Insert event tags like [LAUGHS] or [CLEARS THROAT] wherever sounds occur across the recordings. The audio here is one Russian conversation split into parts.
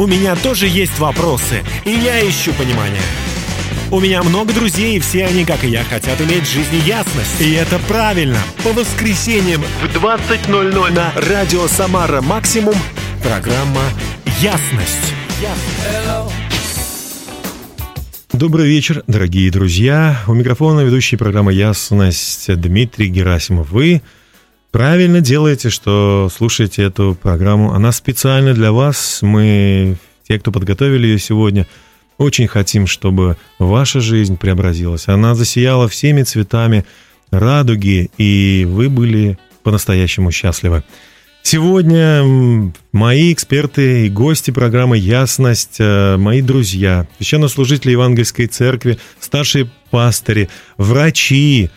У меня тоже есть вопросы, и я ищу понимание. У меня много друзей, и все они, как и я, хотят иметь в жизни ясность. И это правильно. По воскресеньям в 20.00 на радио «Самара Максимум» программа «Ясность». Добрый вечер, дорогие друзья. У микрофона ведущий программы «Ясность» Дмитрий Герасимов. Вы правильно делаете, что слушаете эту программу. Она специально для вас. Мы, те, кто подготовили ее сегодня – очень хотим, чтобы ваша жизнь преобразилась. Она засияла всеми цветами радуги, и вы были по-настоящему счастливы. Сегодня мои эксперты и гости программы «Ясность», э, мои друзья, священнослужители Евангельской церкви, старшие пастыри, врачи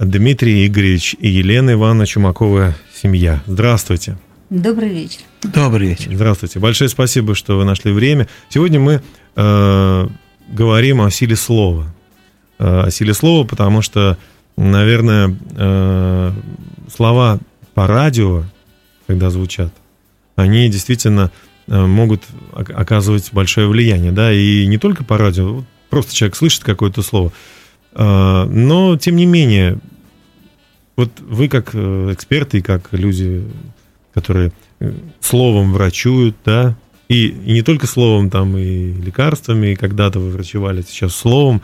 Дмитрий Игоревич и Елена Ивановна Чумакова, семья. Здравствуйте. Добрый вечер. Добрый вечер. Здравствуйте. Большое спасибо, что вы нашли время. Сегодня мы э, говорим о силе слова. Э, о силе слова, потому что, наверное, э, слова по радио, когда звучат, они действительно э, могут оказывать большое влияние, да, и не только по радио, просто человек слышит какое-то слово, э, но тем не менее, вот вы как э, эксперты и как люди, которые словом врачуют, да, и, и не только словом, там и лекарствами, и когда-то вы врачевали, сейчас словом.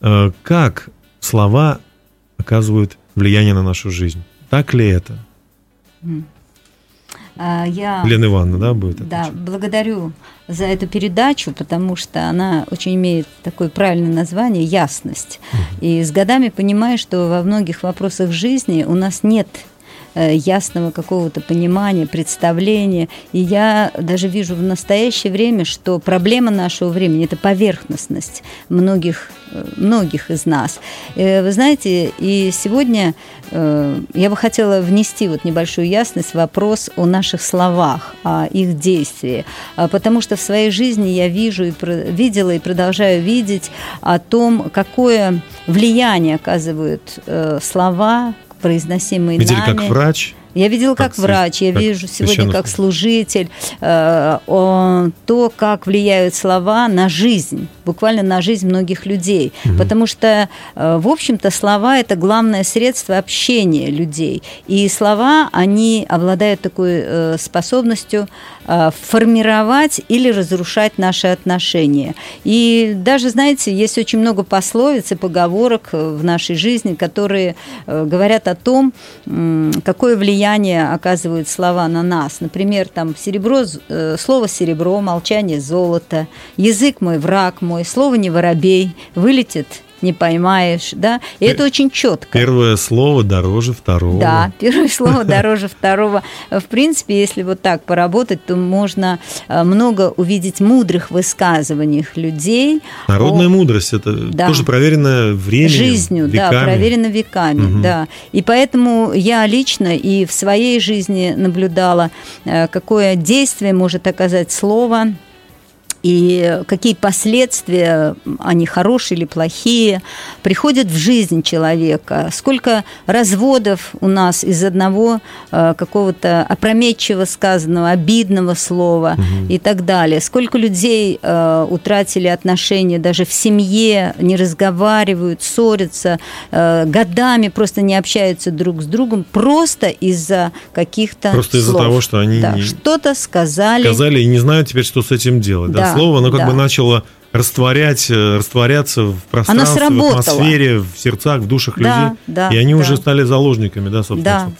Э, как слова оказывают влияние на нашу жизнь? Так ли это? А, я, Лена Ивановна, да, будет отвечать? Да, благодарю за эту передачу, потому что она очень имеет такое правильное название «Ясность». Угу. И с годами понимаю, что во многих вопросах жизни у нас нет ясного какого-то понимания, представления. И я даже вижу в настоящее время, что проблема нашего времени – это поверхностность многих, э, многих из нас. Э, вы знаете, и сегодня я бы хотела внести вот небольшую ясность вопрос о наших словах, о их действии, потому что в своей жизни я вижу и видела и продолжаю видеть о том, какое влияние оказывают слова, произносимые Видели нами. как врач? Я видела как, как врач, я как вижу сегодня как служитель э, о, то, как влияют слова на жизнь, буквально на жизнь многих людей. Угу. Потому что, э, в общем-то, слова – это главное средство общения людей. И слова, они обладают такой э, способностью формировать или разрушать наши отношения. И даже, знаете, есть очень много пословиц и поговорок в нашей жизни, которые э, говорят о том, э, какое влияние оказывают слова на нас. Например, там серебро, э, слово серебро, молчание золото, язык мой, враг мой, слово не воробей, вылетит не поймаешь, да, и это очень четко. Первое слово дороже второго. Да, [LAUGHS] первое слово дороже второго. В принципе, если вот так поработать, то можно э, много увидеть мудрых высказываний людей. Народная о... мудрость, это да. тоже проверено временем, Жизнью, веками. да, проверено веками, угу. да. И поэтому я лично и в своей жизни наблюдала, э, какое действие может оказать слово и какие последствия, они хорошие или плохие, приходят в жизнь человека. Сколько разводов у нас из одного э, какого-то опрометчиво сказанного, обидного слова угу. и так далее. Сколько людей э, утратили отношения даже в семье, не разговаривают, ссорятся, э, годами просто не общаются друг с другом, просто из-за каких-то Просто из-за того, что они да, не... что-то сказали. Сказали и не знают теперь, что с этим делать. Да, да слово, оно как да. бы начало растворять, э, растворяться в пространстве, в атмосфере, в сердцах, в душах да, людей. Да, и они да. уже стали заложниками, да, собственно. Да.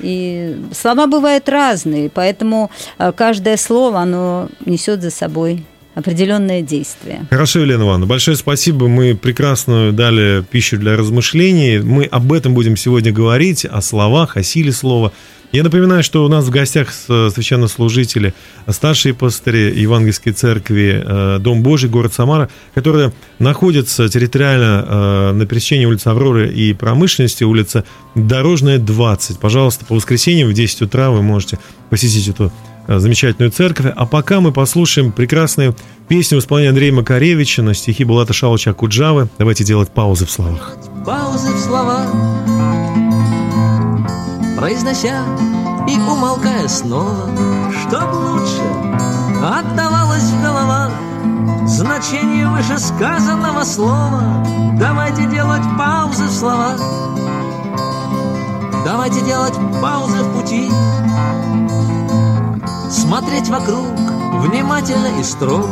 И слова бывают разные, поэтому э, каждое слово, оно несет за собой определенное действие. Хорошо, Елена Ивановна, большое спасибо. Мы прекрасную дали пищу для размышлений. Мы об этом будем сегодня говорить, о словах, о силе слова. Я напоминаю, что у нас в гостях священнослужители, старшие пастыри Евангельской церкви э, Дом Божий, город Самара, которые находятся территориально э, на пересечении улицы Авроры и промышленности, улица Дорожная, 20. Пожалуйста, по воскресеньям в 10 утра вы можете посетить эту э, замечательную церковь. А пока мы послушаем прекрасную песню в исполнении Андрея Макаревича на стихи Булата Шалыча Куджавы. Давайте делать паузы в словах. Паузы в словах произнося и умолкая снова, чтоб лучше отдавалось в голове значение вышесказанного слова. Давайте делать паузы в словах. Давайте делать паузы в пути. Смотреть вокруг внимательно и строго,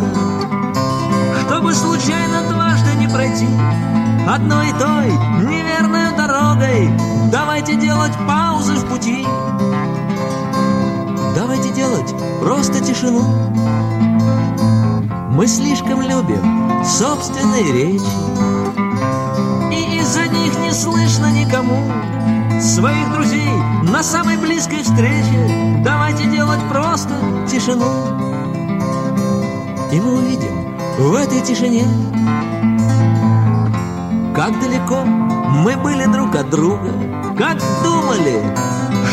Чтобы случайно дважды не пройти Одной и той неверной дорогой. Давайте делать паузы в пути. Давайте делать просто тишину. Мы слишком любим собственные речи И из-за них не слышно никому Своих друзей на самой близкой встрече Давайте делать просто тишину И мы увидим в этой тишине Как далеко мы были друг от друга Как думали,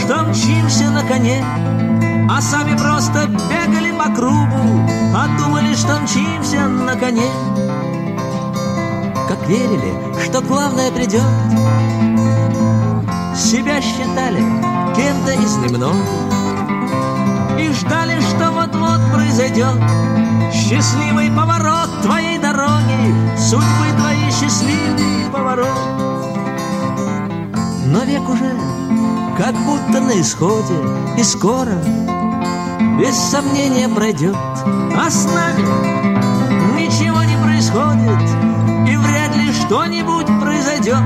что мчимся на коне а сами просто бегали по кругу А думали, что мчимся на коне. Как верили, что главное придет Себя считали кем-то из немного И ждали, что вот-вот произойдет Счастливый поворот твоей дороги Судьбы твоей счастливый поворот Но век уже как будто на исходе И скоро без сомнения пройдет, а с нами ничего не происходит, и вряд ли что-нибудь произойдет,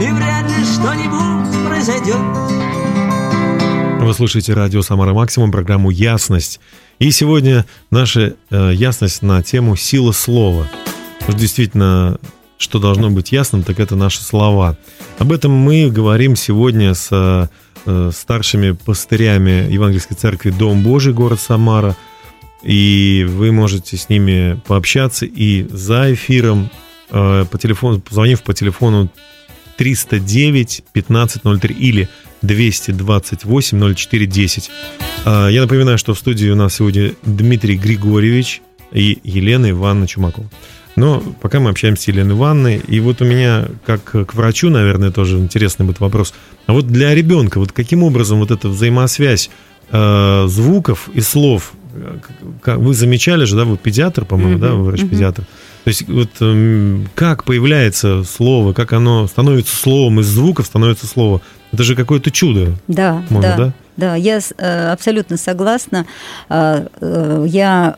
и вряд ли что-нибудь произойдет. Вы слушаете радио «Самара Максимум», программу «Ясность». И сегодня наша э, ясность на тему «Сила слова». Действительно, что должно быть ясным, так это наши слова. Об этом мы говорим сегодня с Э, старшими пастырями Евангельской церкви Дом Божий, город Самара. И вы можете с ними пообщаться и за эфиром, э, по телефону, позвонив по телефону 309 1503 или 228 0410. Э, я напоминаю, что в студии у нас сегодня Дмитрий Григорьевич и Елена Ивановна Чумакова. Но пока мы общаемся с Еленой Ивановной, и вот у меня, как к врачу, наверное, тоже интересный будет вопрос. А вот для ребенка, вот каким образом вот эта взаимосвязь э, звуков и слов, как, вы замечали же, да, вы педиатр, по-моему, mm-hmm. да, врач-педиатр. То есть вот э, как появляется слово, как оно становится словом, из звуков становится слово. Это же какое-то чудо. Да, да. да? Да, я э, абсолютно согласна. А, э, я,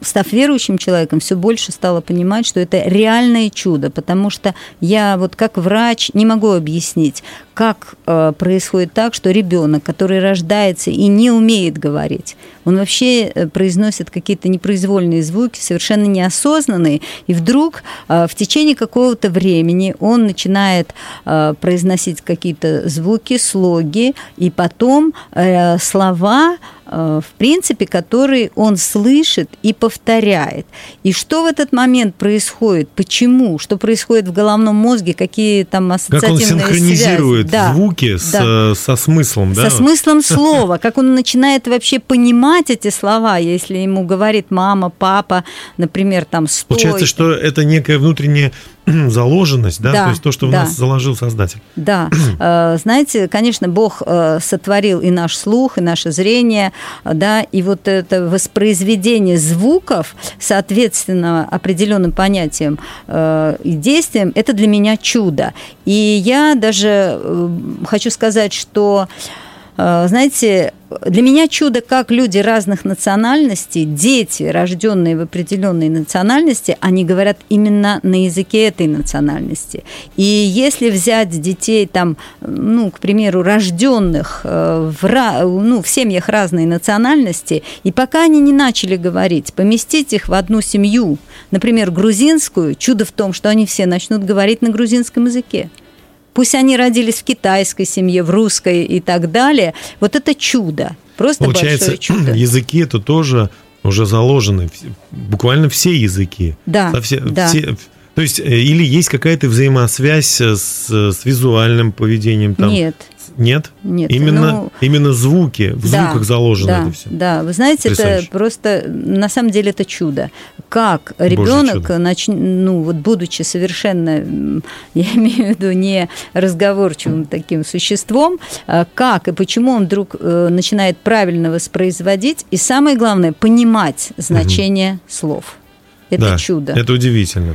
став верующим человеком, все больше стала понимать, что это реальное чудо, потому что я вот как врач не могу объяснить, как э, происходит так, что ребенок, который рождается и не умеет говорить, он вообще произносит какие-то непроизвольные звуки, совершенно неосознанные, и вдруг в течение какого-то времени он начинает произносить какие-то звуки, слоги, и потом Э, слова, в принципе, которые он слышит и повторяет. И что в этот момент происходит, почему, что происходит в головном мозге, какие там ассоциативные связи. Как он синхронизирует связи. звуки да. С, да. со смыслом, да? Со смыслом слова, как он начинает вообще понимать эти слова, если ему говорит мама, папа, например, там, стой. Получается, что это некая внутренняя [CLEARS THROAT] заложенность, да? да, то есть то, что да. в нас заложил Создатель. Да, [CLEARS THROAT] э, знаете, конечно, Бог э, сотворил и наш слух, и наше зрение, да, и вот это воспроизведение звуков, соответственно, определенным понятиям э, и действиям, это для меня чудо. И я даже хочу сказать, что знаете, для меня чудо, как люди разных национальностей, дети, рожденные в определенной национальности, они говорят именно на языке этой национальности. И если взять детей, там, ну, к примеру, рожденных э, в, ну, в семьях разной национальности, и пока они не начали говорить, поместить их в одну семью, например, грузинскую, чудо в том, что они все начнут говорить на грузинском языке. Пусть они родились в китайской семье, в русской и так далее. Вот это чудо. Просто Получается, большое чудо. [CLEARS THROAT] языки это тоже уже заложены, буквально все языки. Да, Совсем, да. Все, то есть, э, или есть какая-то взаимосвязь с, с визуальным поведением? Там, Нет. Нет? Нет. Именно, ну, именно звуки, в да, звуках заложено да, это все. Да, вы знаете, это просто, на самом деле, это чудо. Как ребенок, нач... ну, вот будучи совершенно, [LAUGHS] я имею в виду, не разговорчивым таким существом, а как и почему он вдруг э, начинает правильно воспроизводить, и самое главное, понимать значение угу. слов. это да, чудо. Это удивительно.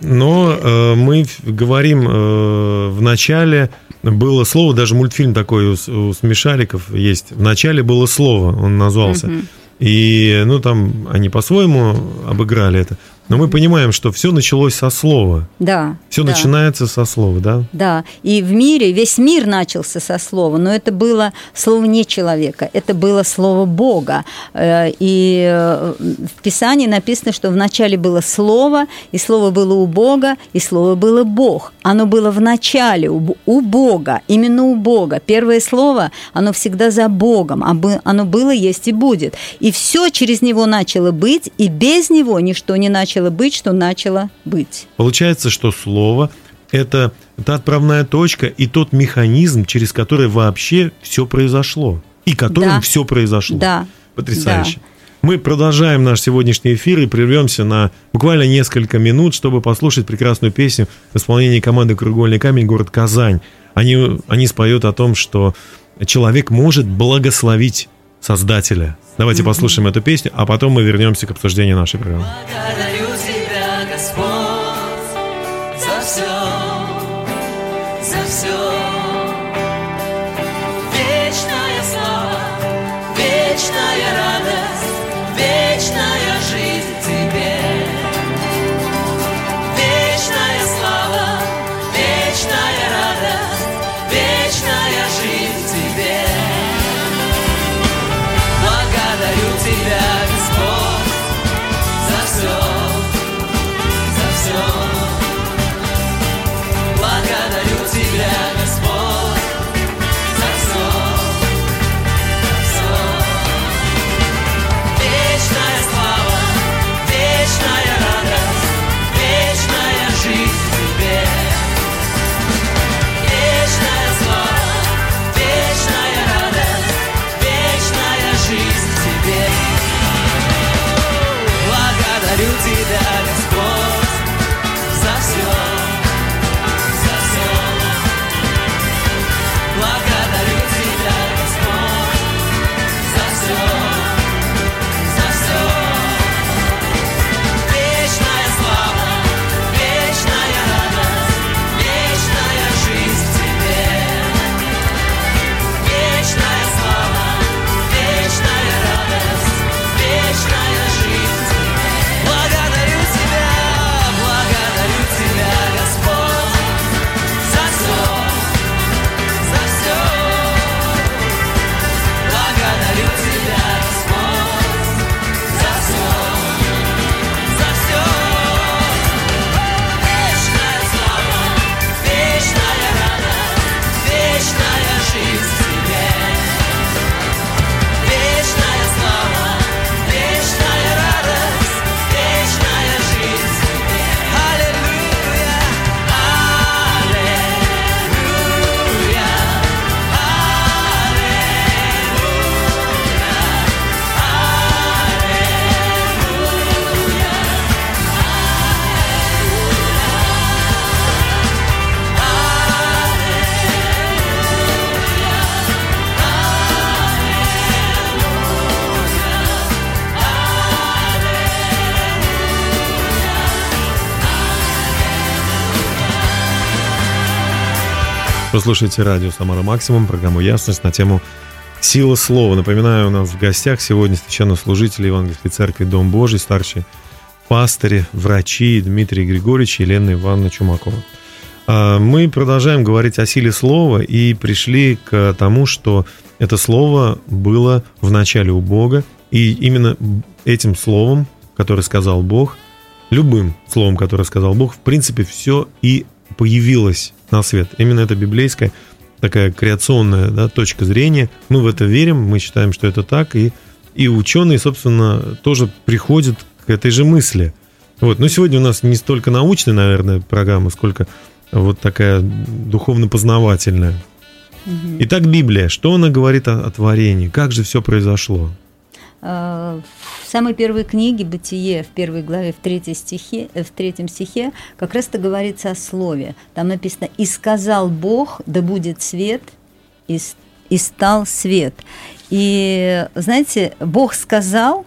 Но э, мы говорим э, в начале было слово, даже мультфильм такой у, у смешариков есть. В начале было слово, он назвался. Угу. И, ну, там они по-своему обыграли это. Но мы понимаем, что все началось со слова. Да. Все да. начинается со слова, да? Да. И в мире, весь мир начался со слова, но это было слово не человека, это было слово Бога. Э, и э, в Писании написано, что вначале было слово, и слово было у Бога, и слово было Бог. Оно было в начале у Бога, именно у Бога. Первое слово, оно всегда за Богом, оно было, есть и будет. И все через него начало быть, и без него ничто не начало начало быть, что начало быть. Получается, что слово – это та отправная точка и тот механизм, через который вообще все произошло. И которым да. все произошло. Да. Потрясающе. Да. Мы продолжаем наш сегодняшний эфир и прервемся на буквально несколько минут, чтобы послушать прекрасную песню в исполнении команды «Кругольный камень» город Казань. Они, они споют о том, что человек может благословить Создателя. Давайте послушаем эту песню, а потом мы вернемся к обсуждению нашей программы. Вы слушаете радио «Самара Максимум», программу «Ясность» на тему «Сила слова». Напоминаю, у нас в гостях сегодня священнослужители Евангельской церкви «Дом Божий», старший пастыри, врачи Дмитрий Григорьевич и Елена Ивановна Чумакова. А, мы продолжаем говорить о силе слова и пришли к тому, что это слово было в начале у Бога, и именно этим словом, которое сказал Бог, любым словом, которое сказал Бог, в принципе, все и появилось на свет. Именно это библейская такая креационная да, точка зрения. Мы в это верим, мы считаем, что это так, и, и ученые, собственно, тоже приходят к этой же мысли. Вот. Но сегодня у нас не столько научная, наверное, программа, сколько вот такая духовно-познавательная. Угу. Итак, Библия, что она говорит о, о творении? Как же все произошло? А, в самой первой книге «Бытие» в первой главе, в, третьей стихе, э, в третьем стихе как раз-то говорится о слове. Там написано «И сказал Бог, да будет свет, и, и стал свет». И, знаете, Бог сказал,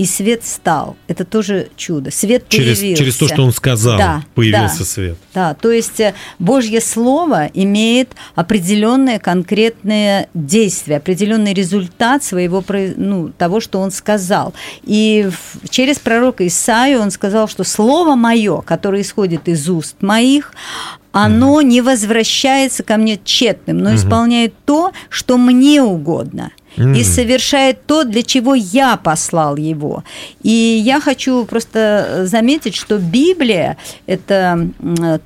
и свет стал. Это тоже чудо. Свет через, появился. Через то, что он сказал, да, появился да, свет. Да, то есть э, Божье Слово имеет определенные конкретные действия, определенный результат своего, ну, того, что он сказал. И через пророка Исаию он сказал, что Слово мое, которое исходит из уст моих, оно не возвращается ко мне тщетным, но исполняет то, что мне угодно mm. и совершает то, для чего я послал его. И я хочу просто заметить, что Библия – это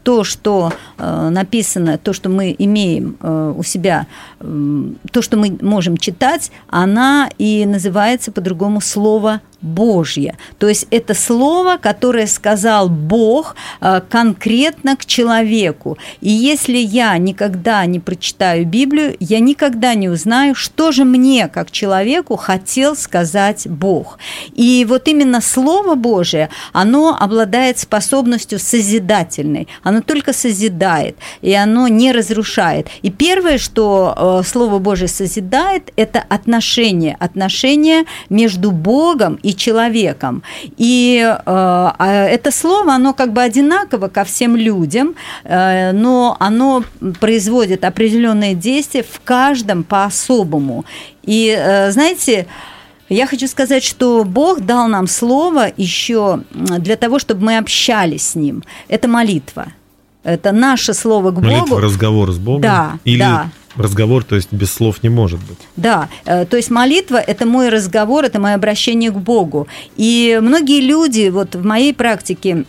то, что э, написано, то, что мы имеем э, у себя, то, что мы можем читать, она и называется по-другому слово Божье. То есть это слово, которое сказал Бог э, конкретно к человеку. И если я никогда не прочитаю Библию, я никогда не узнаю, что же мне, как человеку, хотел сказать Бог. И вот именно Слово Божие, оно обладает способностью созидательной. Оно только созидает, и оно не разрушает. И первое, что э, Слово Божие созидает, это отношения. Отношения между Богом и человеком. И э, а это слово, оно как бы одинаково ко всем людям, э, но оно производит определенные действия в каждом по-особому. И э, знаете, я хочу сказать, что Бог дал нам слово еще для того, чтобы мы общались с Ним. Это молитва. Это наше слово к Богу. Молитва, разговор с Богом. Да, Или да. Разговор, то есть без слов не может быть. Да, э, то есть молитва – это мой разговор, это мое обращение к Богу. И многие люди вот в моей практике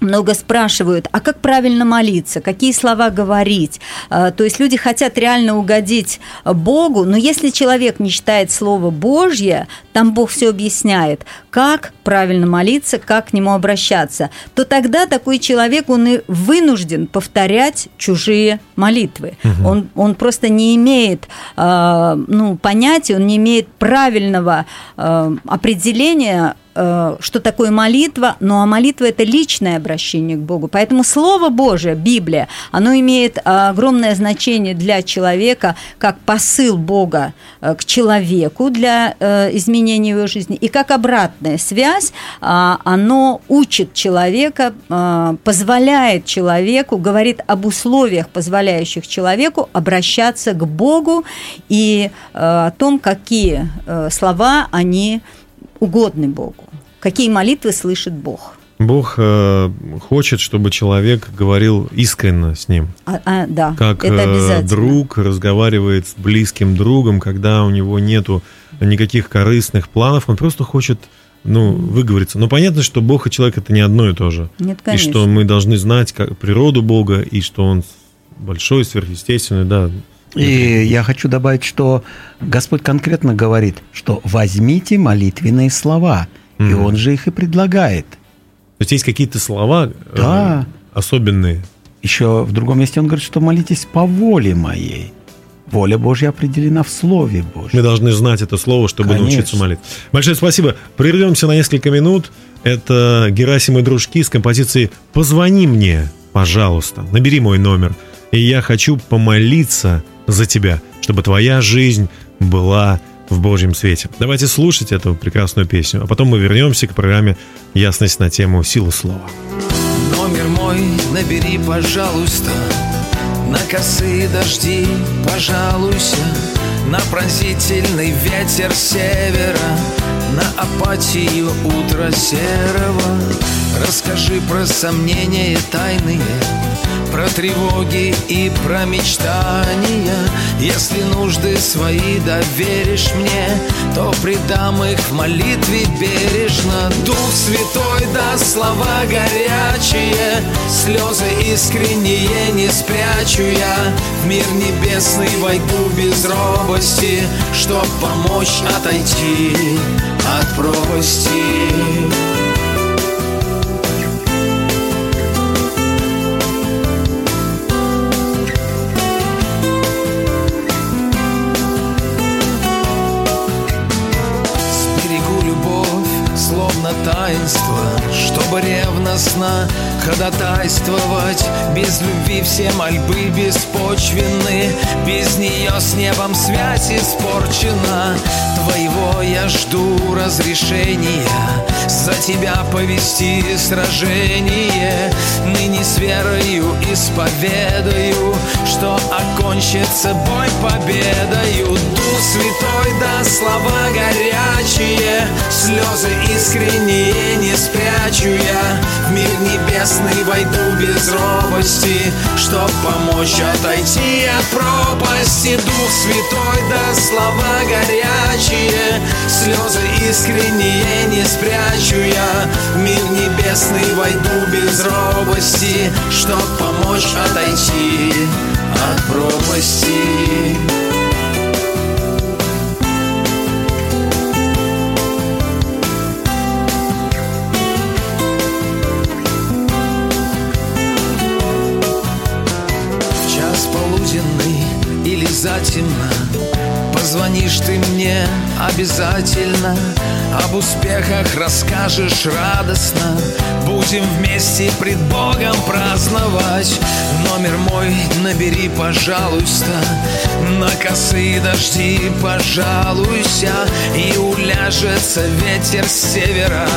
много спрашивают, а как правильно молиться, какие слова говорить. А, то есть люди хотят реально угодить Богу, но если человек не читает Слово Божье, там Бог все объясняет, как правильно молиться, как к нему обращаться, то тогда такой человек, он и вынужден повторять чужие молитвы. Угу. Он, он просто не имеет а, ну, понятия, он не имеет правильного а, определения что такое молитва, ну а молитва – это личное обращение к Богу. Поэтому Слово Божие, Библия, оно имеет огромное значение для человека, как посыл Бога э, к человеку для э, изменения его жизни, и как обратная связь, оно учит человека, позволяет человеку, говорит об условиях, позволяющих человеку обращаться к Богу и о том, какие слова они угодны Богу. Какие молитвы слышит Бог? Бог э, хочет, чтобы человек говорил искренне с ним. А, а, да, как это э, друг разговаривает с близким другом, когда у него нету никаких корыстных планов, он просто хочет ну, выговориться. Но понятно, что Бог и человек это не одно и то же. Нет, конечно. И что мы должны знать как, природу Бога, и что Он большой, сверхъестественный, да. И я хочу добавить, что Господь конкретно говорит, что возьмите молитвенные слова – Mm-hmm. И он же их и предлагает. То есть есть какие-то слова э, да. э, особенные. Еще в другом месте он говорит, что молитесь по воле моей. Воля Божья определена в Слове Божьем. Мы должны знать это слово, чтобы Конечно. научиться молиться. Большое спасибо. Прервемся на несколько минут. Это Герасим и дружки с композицией «Позвони мне, пожалуйста, набери мой номер, и я хочу помолиться за тебя, чтобы твоя жизнь была в Божьем свете. Давайте слушать эту прекрасную песню, а потом мы вернемся к программе «Ясность на тему силы слова». Номер мой набери, пожалуйста, на косые дожди пожалуйся, на пронзительный ветер севера, на апатию утра серого. Расскажи про сомнения тайные, про тревоги и про мечтания. Если нужды свои доверишь мне То предам их в молитве бережно. Дух Святой даст слова горячие Слезы искренние не спрячу я. В мир небесный войду без робости Чтоб помочь отойти от пропасти ревностно ходатайствовать. Без любви все мольбы беспочвенны. Без нее с небом связь испорчена. Твоего я жду разрешения За тебя повести сражение. Ныне с верою исповедаю Что окончится бой победою. Дух Святой да слова горячие Слезы искренние не спрячу я. В мир небесный войду без робости Чтоб помочь отойти от пропасти. Дух Святой да слова горячие Слезы искренние не спрячу я В мир небесный войду без робости Чтоб помочь отойти от пропасти. Затемно Позвонишь ты мне обязательно Об успехах расскажешь радостно. Будем вместе пред Богом праздновать. Номер мой набери, пожалуйста. На косые дожди пожалуйся. И уляжется ветер с севера.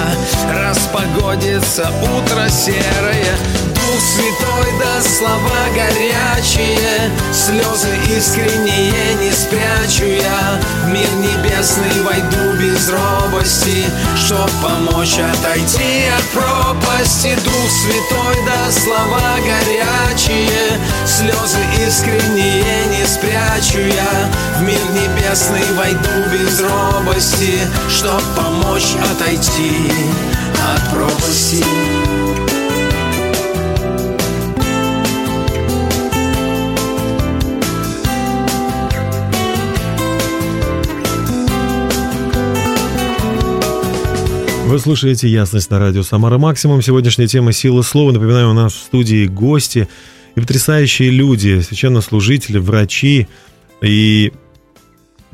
Распогодится утро серое Дух Святой да слова горячие Слезы искренние не спрячу я. В мир небесный войду без робости Чтоб помочь отойти от пропасти. Дух Святой да слова горячие Слезы искренние не спрячу я. В мир небесный войду без робости Чтоб помочь отойти от пропасти Вы слушаете «Ясность» на радио «Самара Максимум». Сегодняшняя тема «Сила слова». Напоминаю, у нас в студии гости и потрясающие люди, священнослужители, врачи и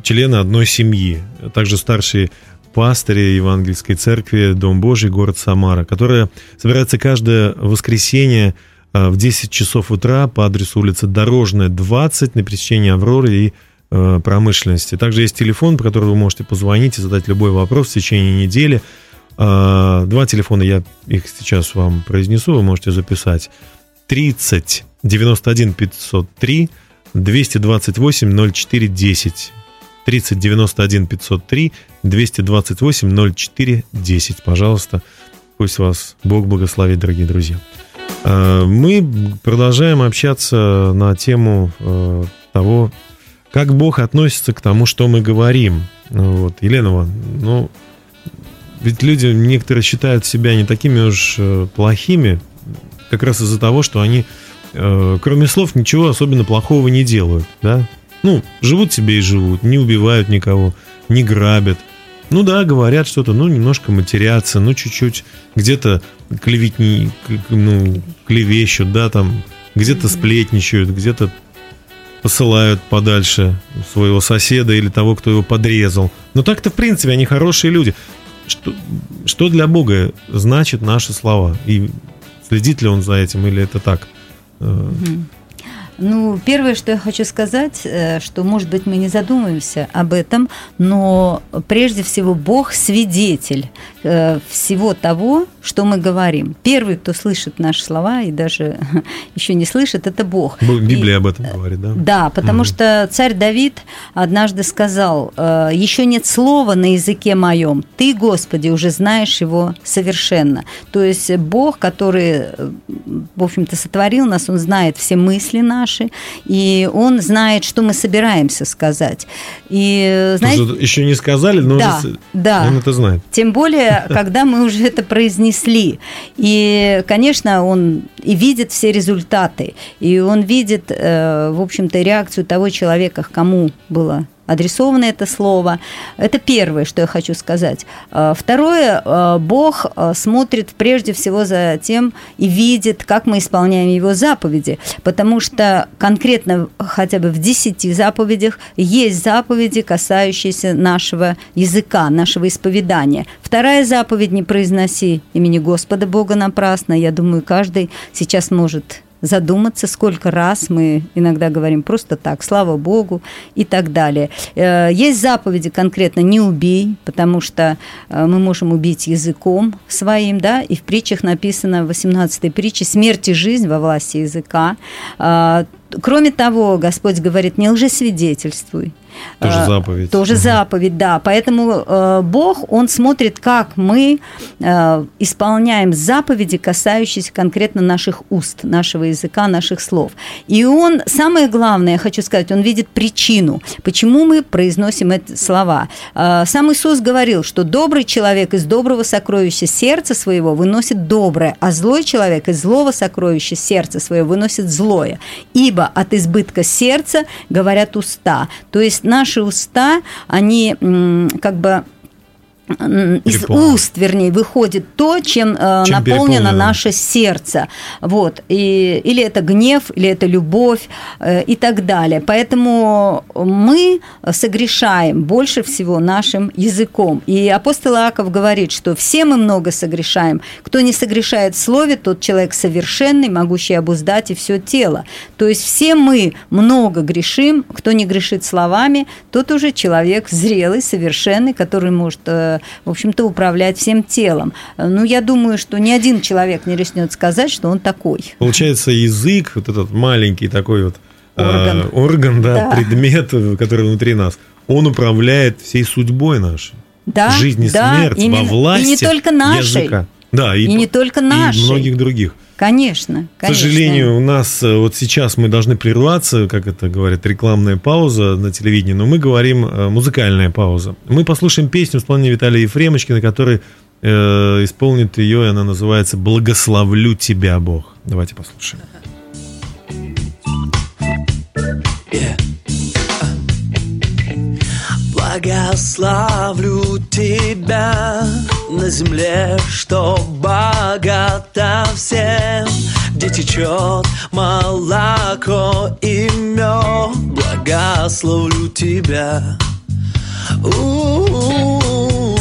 члены одной семьи. Также старшие пастыри Евангельской церкви «Дом Божий», город Самара, которая собирается каждое воскресенье а, в 10 часов утра по адресу улица Дорожная, 20 на пересечении Авроры и э, промышленности. Также есть телефон, по которому вы можете позвонить и задать любой вопрос в течение недели – а, два телефона, я их сейчас вам произнесу, вы можете записать. 30 91 503 228 04 10. 30 91 503 228 04 10. Пожалуйста, пусть вас Бог благословит, дорогие друзья. А, мы продолжаем общаться на тему э, того, как Бог относится к тому, что мы говорим. Вот, Елена, ну, ведь люди некоторые считают себя не такими уж э, плохими, как раз из-за того, что они, э, кроме слов, ничего особенно плохого не делают, да? Ну, живут себе и живут, не убивают никого, не грабят. Ну да, говорят что-то, ну, немножко матерятся, ну, чуть-чуть где-то клеветни, ну, клевещут, да, там, где-то сплетничают, где-то посылают подальше своего соседа или того, кто его подрезал. Но так-то, в принципе, они хорошие люди что, что для Бога значит наши слова? И следит ли он за этим, или это так? Угу. Ну, первое, что я хочу сказать, э, что, может быть, мы не задумываемся об этом, но прежде всего Бог свидетель э, всего того, что мы говорим. Первый, кто слышит наши слова и даже [LAUGHS] еще не слышит, это Бог. Библия и, об этом говорит, да? Да, потому угу. что царь Давид однажды сказал, «Э, еще нет слова на языке моем, ты, Господи, уже знаешь его совершенно. То есть Бог, который, в общем-то, сотворил нас, он знает все мысли наши, наши, и он знает, что мы собираемся сказать. И, знаете, еще не сказали, но да, уже да. он это знает. Тем более, когда мы уже это произнесли. И, конечно, он и видит все результаты, и он видит, э, в общем-то, реакцию того человека, к кому было адресовано это слово. Это первое, что я хочу сказать. А, второе, а, Бог а, смотрит прежде всего за тем и видит, как мы исполняем Его заповеди, потому что конкретно хотя бы в десяти заповедях есть заповеди, касающиеся нашего языка, нашего исповедания. Вторая заповедь – не произноси имени Господа Бога напрасно. Я думаю, каждый сейчас может задуматься, сколько раз мы иногда говорим просто так, слава Богу и так далее. Э, есть заповеди конкретно «не убей», потому что э, мы можем убить языком своим, да, и в притчах написано в 18-й притче «смерть и жизнь во власти языка». Э, кроме того, Господь говорит «не лжесвидетельствуй». Тоже а, заповедь. Тоже угу. заповедь, да. Поэтому э, Бог, Он смотрит, как мы э, исполняем заповеди, касающиеся конкретно наших уст, нашего языка, наших слов. И Он, самое главное, я хочу сказать, Он видит причину, почему мы произносим эти слова. Э, сам Иисус говорил, что добрый человек из доброго сокровища сердца своего выносит доброе, а злой человек из злого сокровища сердца своего выносит злое. Ибо от избытка сердца говорят уста. То есть наши уста, они как бы из Переполнен. уст, вернее, выходит то, чем, э, чем наполнено наше сердце. Вот. И, или это гнев, или это любовь э, и так далее. Поэтому мы согрешаем больше всего нашим языком. И апостол Иаков говорит, что все мы много согрешаем. Кто не согрешает в слове, тот человек совершенный, могущий обуздать и все тело. То есть все мы много грешим. Кто не грешит словами, тот уже человек зрелый, совершенный, который может э, в общем-то, управлять всем телом. Ну, я думаю, что ни один человек не рискнет сказать, что он такой. Получается, язык, вот этот маленький такой вот э, орган, э, орган да, да. предмет, который внутри нас, он управляет всей судьбой нашей. Да, Жизнь и да, смерть именно. во власти И не только нашей. Языка. Да, и, и не только нашей. И многих других. Конечно, конечно. К сожалению, у нас э, вот сейчас мы должны прерваться, как это говорят, рекламная пауза на телевидении, но мы говорим э, музыкальная пауза. Мы послушаем песню исполнения Виталия Ефремочкина, который э, исполнит ее, и она называется «Благословлю тебя, Бог». Давайте послушаем. Yeah. Благословлю тебя на земле, что богата всем, где течет молоко и мед. Благословлю тебя. У-у-у,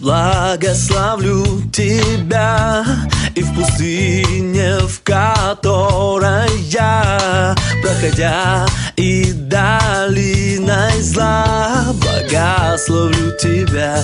благословлю тебя и в пустыне, в которой я, проходя и долиной зла, благословлю тебя.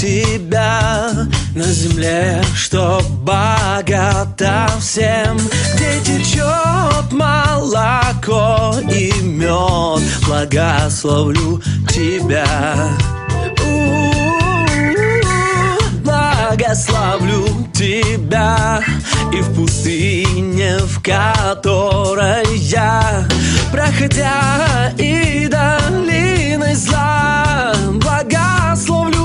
Тебя на земле, что богата всем, где течет молоко и мед. Благословлю тебя. Благословлю тебя и в пустыне, в которой я, проходя и долиной зла, благословлю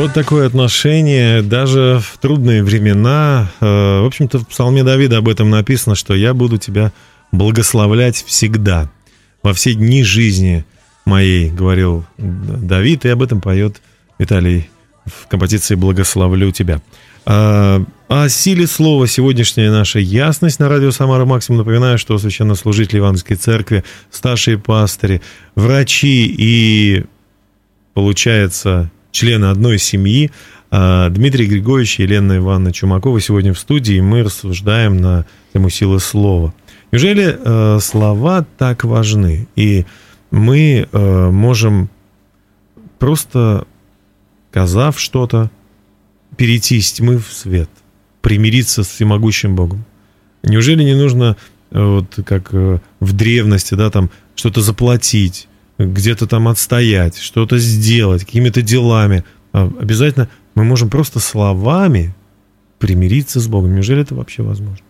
Вот такое отношение даже в трудные времена. Э, в общем-то, в Псалме Давида об этом написано, что я буду тебя благословлять всегда, во все дни жизни моей, говорил Давид, и об этом поет Виталий в композиции «Благословлю тебя». А, о силе слова сегодняшняя наша ясность на радио «Самара Максим». Напоминаю, что священнослужители Ивановской церкви, старшие пастыри, врачи и, получается, члены одной семьи. А, Дмитрий Григорьевич и Елена Ивановна Чумакова сегодня в студии, и мы рассуждаем на тему силы слова. Неужели э, слова так важны? И мы э, можем просто, сказав что-то, перейти из тьмы в свет, примириться с всемогущим Богом. Неужели не нужно, э, вот как в древности, да, там что-то заплатить, где-то там отстоять, что-то сделать, какими-то делами. А обязательно мы можем просто словами примириться с Богом. Неужели это вообще возможно?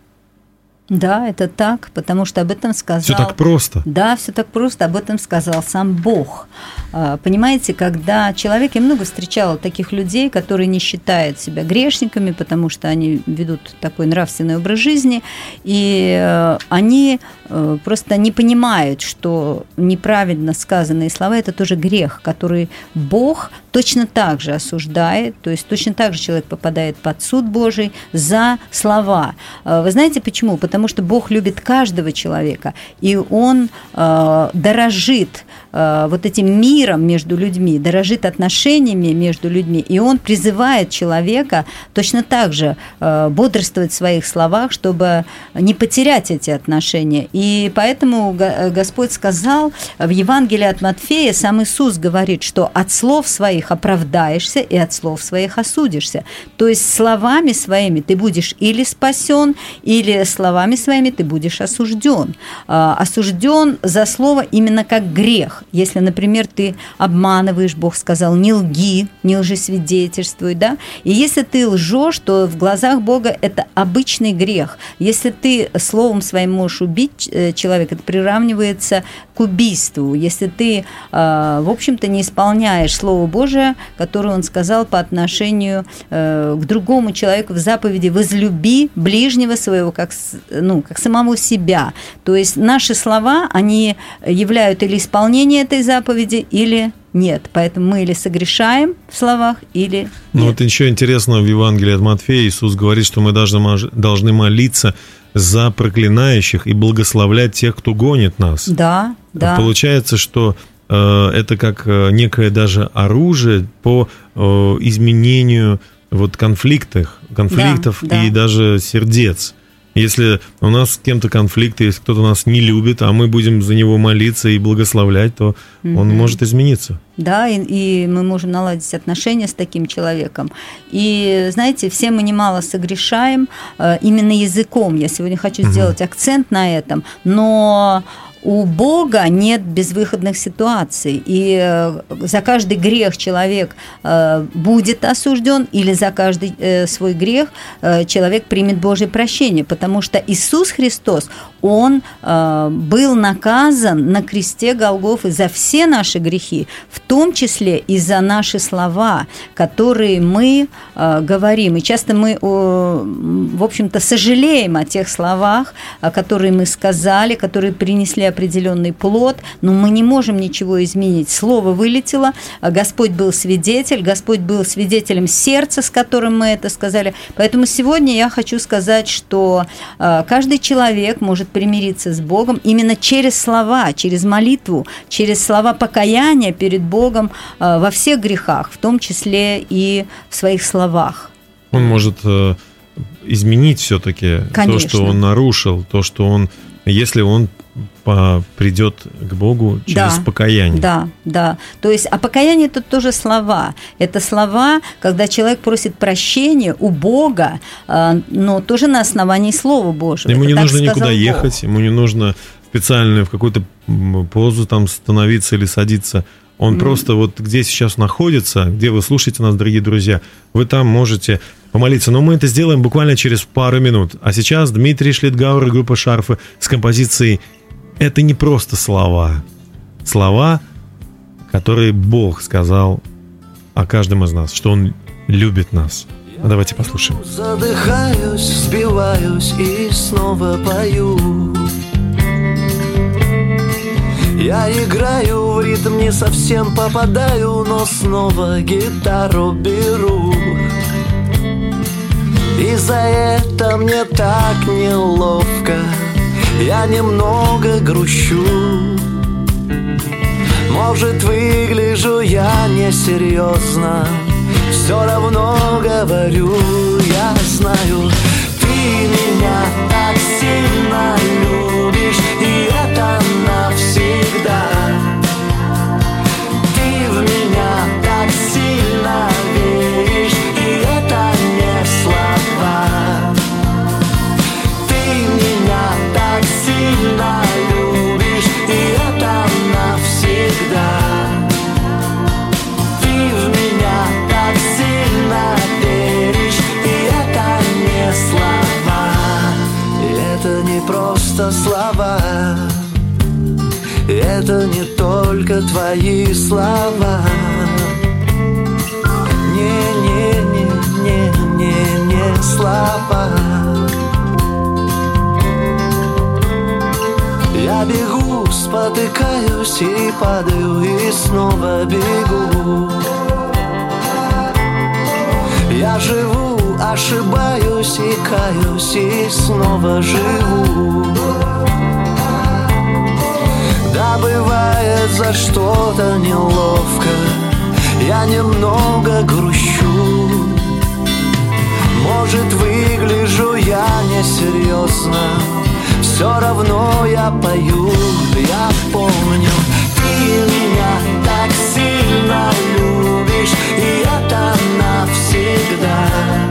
Да, это так, потому что об этом сказал... Все так просто. Да, все так просто, об этом сказал сам Бог. А, понимаете, когда человек, я много встречала таких людей, которые не считают себя грешниками, потому что они ведут такой нравственный образ жизни, и э, они э, просто не понимают, что неправильно сказанные слова – это тоже грех, который Бог точно так же осуждает, то есть точно так же человек попадает под суд Божий за слова. А, вы знаете почему? Потому что Бог любит каждого человека, и Он э, дорожит э, вот этим миром между людьми, дорожит отношениями между людьми, и Он призывает человека точно так же э, бодрствовать в своих словах, чтобы не потерять эти отношения. И поэтому Господь сказал в Евангелии от Матфея, сам Иисус говорит, что от слов своих оправдаешься и от слов своих осудишься. То есть словами своими ты будешь или спасен, или словами своими ты будешь осужден. А, осужден за слово именно как грех. Если, например, ты обманываешь, Бог сказал, не лги, не лжесвидетельствуй, да? И если ты лжешь, то в глазах Бога это обычный грех. Если ты словом своим можешь убить э, человека, это приравнивается к убийству. Если ты, а, в общем-то, не исполняешь Слово Божие, которое он сказал по отношению э, к другому человеку в заповеди «возлюби ближнего своего, как, ну, как самого себя». То есть наши слова, они являют или исполнение этой заповеди, или нет. Поэтому мы или согрешаем в словах, или нет. Ну вот еще интересно, в Евангелии от Матфея Иисус говорит, что мы должны, должны молиться за проклинающих и благословлять тех, кто гонит нас. Да, да. Получается, что Э, это как э, некое даже оружие по э, изменению вот конфликтов, конфликтов да, да. и даже сердец. Если у нас с кем-то конфликт, если кто-то нас не любит, а мы будем за него молиться и благословлять, то угу. он может измениться. Да, и, и мы можем наладить отношения с таким человеком. И знаете, все мы немало согрешаем э, именно языком. Я сегодня хочу угу. сделать акцент на этом, но у Бога нет безвыходных ситуаций, и э, за каждый грех человек э, будет осужден, или за каждый э, свой грех человек примет Божье прощение, потому что Иисус Христос, Он был наказан на кресте Голгофы за все наши грехи, в том числе и за наши слова, которые мы говорим. И часто мы, в общем-то, сожалеем о тех словах, которые мы сказали, которые принесли определенный плод, но мы не можем ничего изменить. Слово вылетело, а Господь был свидетель, Господь был свидетелем сердца, с которым мы это сказали. Поэтому сегодня я хочу сказать, что а, каждый человек может примириться с Богом именно через слова, через молитву, через слова покаяния перед Богом а, во всех грехах, в том числе и в своих словах. Он может э, изменить все-таки то, что он нарушил, то, что он, если он придет к Богу через да, покаяние. Да, да. То есть, а покаяние это тоже слова. Это слова, когда человек просит прощения у Бога, а, но тоже на основании Слова Божьего. Ему это не нужно никуда Бог. ехать, ему не нужно специально в какую-то позу там становиться или садиться. Он mm. просто вот где сейчас находится, где вы слушаете нас, дорогие друзья, вы там можете помолиться. Но мы это сделаем буквально через пару минут. А сейчас Дмитрий Шлитгауэр и группа Шарфы с композицией «Это не просто слова». Слова, которые Бог сказал о каждом из нас, что Он любит нас. Давайте послушаем. Задыхаюсь, сбиваюсь и снова пою. Я играю в ритм, не совсем попадаю, но снова гитару беру. И за это мне так неловко, я немного грущу. Может, выгляжу я несерьезно, все равно говорю, я знаю, ты меня так сильно любишь, и это навсегда. Твои слова. Не-не-не-не-не слова. Я бегу, спотыкаюсь и падаю, и снова бегу. Я живу, ошибаюсь и каюсь, и снова живу. Да, бывает за что-то неловко, я немного грущу. Может, выгляжу я несерьезно, все равно я пою, я помню, ты меня так сильно любишь, и это навсегда.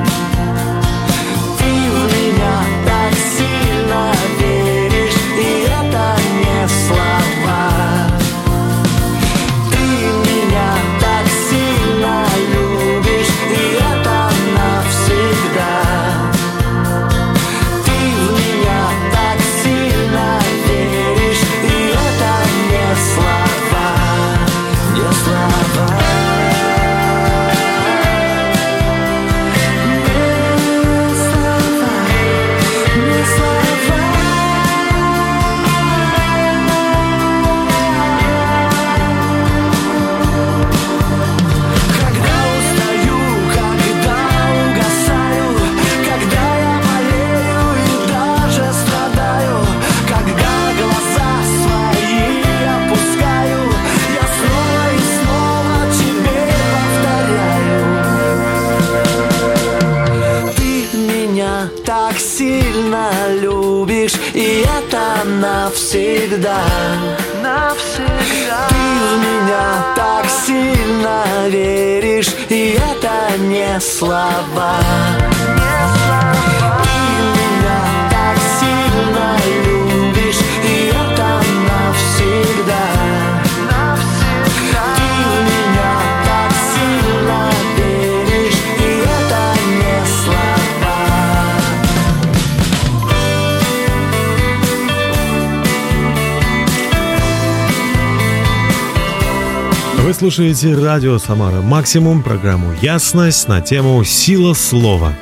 Слушаете радио Самара Максимум, программу «Ясность» на тему «Сила слова».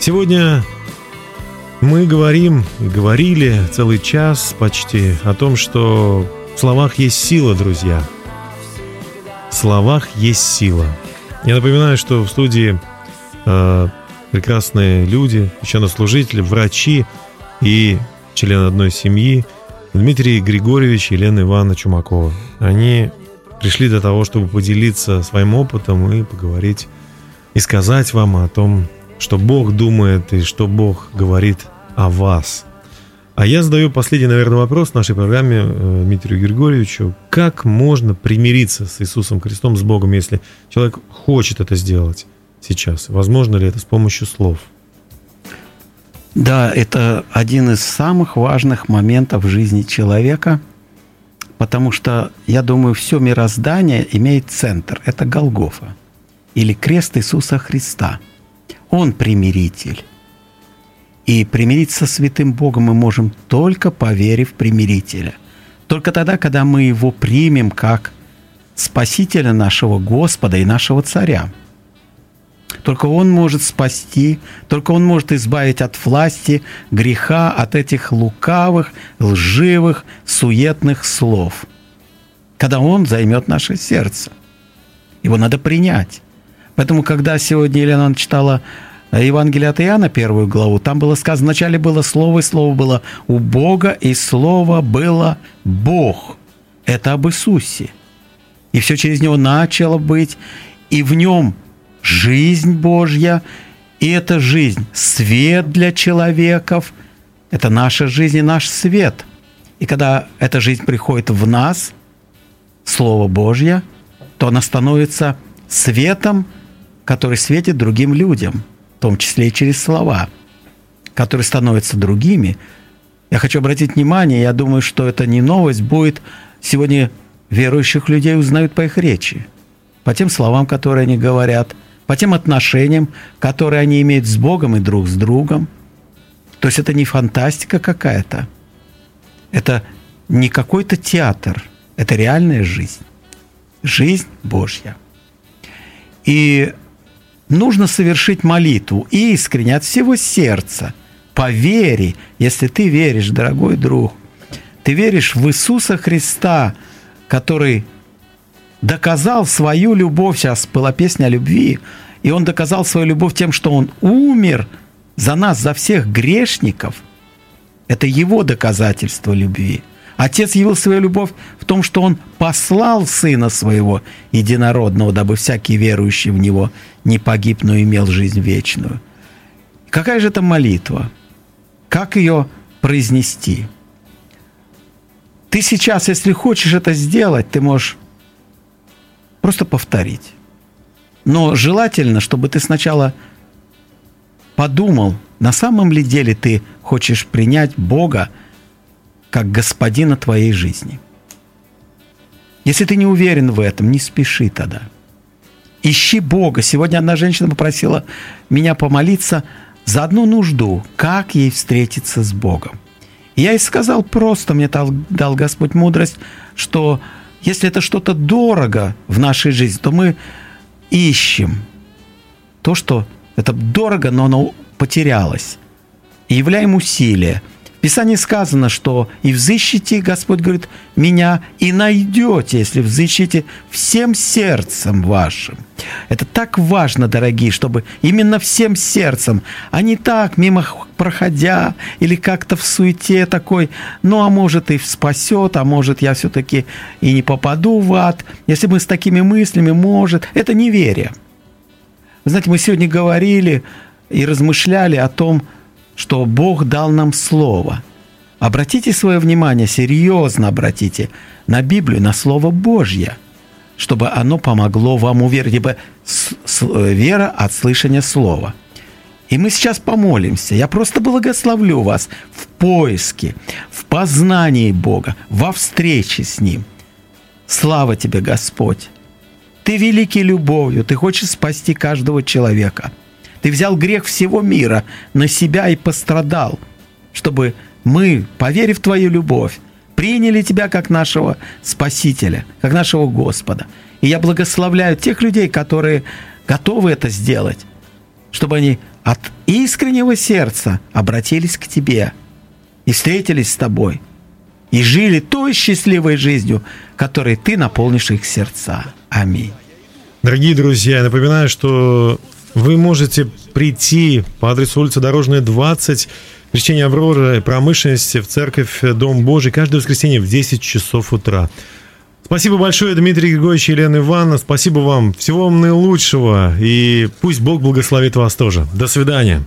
Сегодня мы говорим, говорили целый час почти о том, что в словах есть сила, друзья. В словах есть сила. Я напоминаю, что в студии э, прекрасные люди, священнослужители, врачи и член одной семьи Дмитрий Григорьевич и Елена Ивановна Чумакова. Они пришли для того, чтобы поделиться своим опытом и поговорить и сказать вам о том, что Бог думает и что Бог говорит о вас. А я задаю последний, наверное, вопрос нашей программе э, Дмитрию Григорьевичу. Как можно примириться с Иисусом Христом, с Богом, если человек хочет это сделать сейчас? Возможно ли это с помощью слов? Да, это один из самых важных моментов в жизни человека, потому что, я думаю, все мироздание имеет центр. Это Голгофа или крест Иисуса Христа. Он примиритель. И примириться со святым Богом мы можем только поверив в примирителя. Только тогда, когда мы его примем как Спасителя нашего Господа и нашего Царя. Только Он может спасти, только Он может избавить от власти, греха, от этих лукавых, лживых, суетных слов. Когда Он займет наше сердце. Его надо принять. Поэтому, когда сегодня Елена читала Евангелие от Иоанна, первую главу, там было сказано, вначале было Слово, и Слово было у Бога, и Слово было Бог. Это об Иисусе. И все через Него начало быть, и в Нем жизнь Божья, и эта жизнь – свет для человеков, это наша жизнь и наш свет. И когда эта жизнь приходит в нас, Слово Божье, то она становится светом, который светит другим людям, в том числе и через слова, которые становятся другими. Я хочу обратить внимание, я думаю, что это не новость, будет сегодня верующих людей узнают по их речи, по тем словам, которые они говорят, по тем отношениям, которые они имеют с Богом и друг с другом. То есть это не фантастика какая-то, это не какой-то театр, это реальная жизнь, жизнь Божья. И нужно совершить молитву искренне от всего сердца, по вере, если ты веришь, дорогой друг, ты веришь в Иисуса Христа, который доказал свою любовь, сейчас была песня о любви, и он доказал свою любовь тем, что он умер за нас, за всех грешников. Это его доказательство любви. Отец явил свою любовь в том, что он послал Сына Своего Единородного, дабы всякий верующий в Него не погиб, но имел жизнь вечную. Какая же это молитва? Как ее произнести? Ты сейчас, если хочешь это сделать, ты можешь просто повторить. Но желательно, чтобы ты сначала подумал, на самом ли деле ты хочешь принять Бога как господина твоей жизни. Если ты не уверен в этом, не спеши тогда. Ищи Бога. Сегодня одна женщина попросила меня помолиться за одну нужду, как ей встретиться с Богом. Я ей сказал просто, мне дал, Господь мудрость, что если это что-то дорого в нашей жизни, то мы ищем то, что это дорого, но оно потерялось. И являем усилия – Писании сказано, что «и взыщите, Господь говорит, меня и найдете, если взыщите всем сердцем вашим». Это так важно, дорогие, чтобы именно всем сердцем, а не так, мимо проходя, или как-то в суете такой, ну, а может и спасет, а может я все-таки и не попаду в ад. Если мы с такими мыслями, может, это неверие. Знаете, мы сегодня говорили и размышляли о том, что Бог дал нам Слово. Обратите свое внимание, серьезно обратите на Библию, на Слово Божье, чтобы оно помогло вам уверить, ибо вера от слышания Слова. И мы сейчас помолимся. Я просто благословлю вас в поиске, в познании Бога, во встрече с Ним. Слава тебе, Господь! Ты великий любовью, ты хочешь спасти каждого человека – ты взял грех всего мира на себя и пострадал, чтобы мы, поверив в Твою любовь, приняли Тебя как нашего Спасителя, как нашего Господа. И я благословляю тех людей, которые готовы это сделать, чтобы они от искреннего сердца обратились к Тебе и встретились с Тобой, и жили той счастливой жизнью, которой Ты наполнишь их сердца. Аминь. Дорогие друзья, я напоминаю, что вы можете прийти по адресу улица Дорожная, 20, Крещение Авроры, промышленности в церковь Дом Божий каждое воскресенье в 10 часов утра. Спасибо большое, Дмитрий Григорьевич Елена Ивановна. Спасибо вам. Всего вам наилучшего. И пусть Бог благословит вас тоже. До свидания.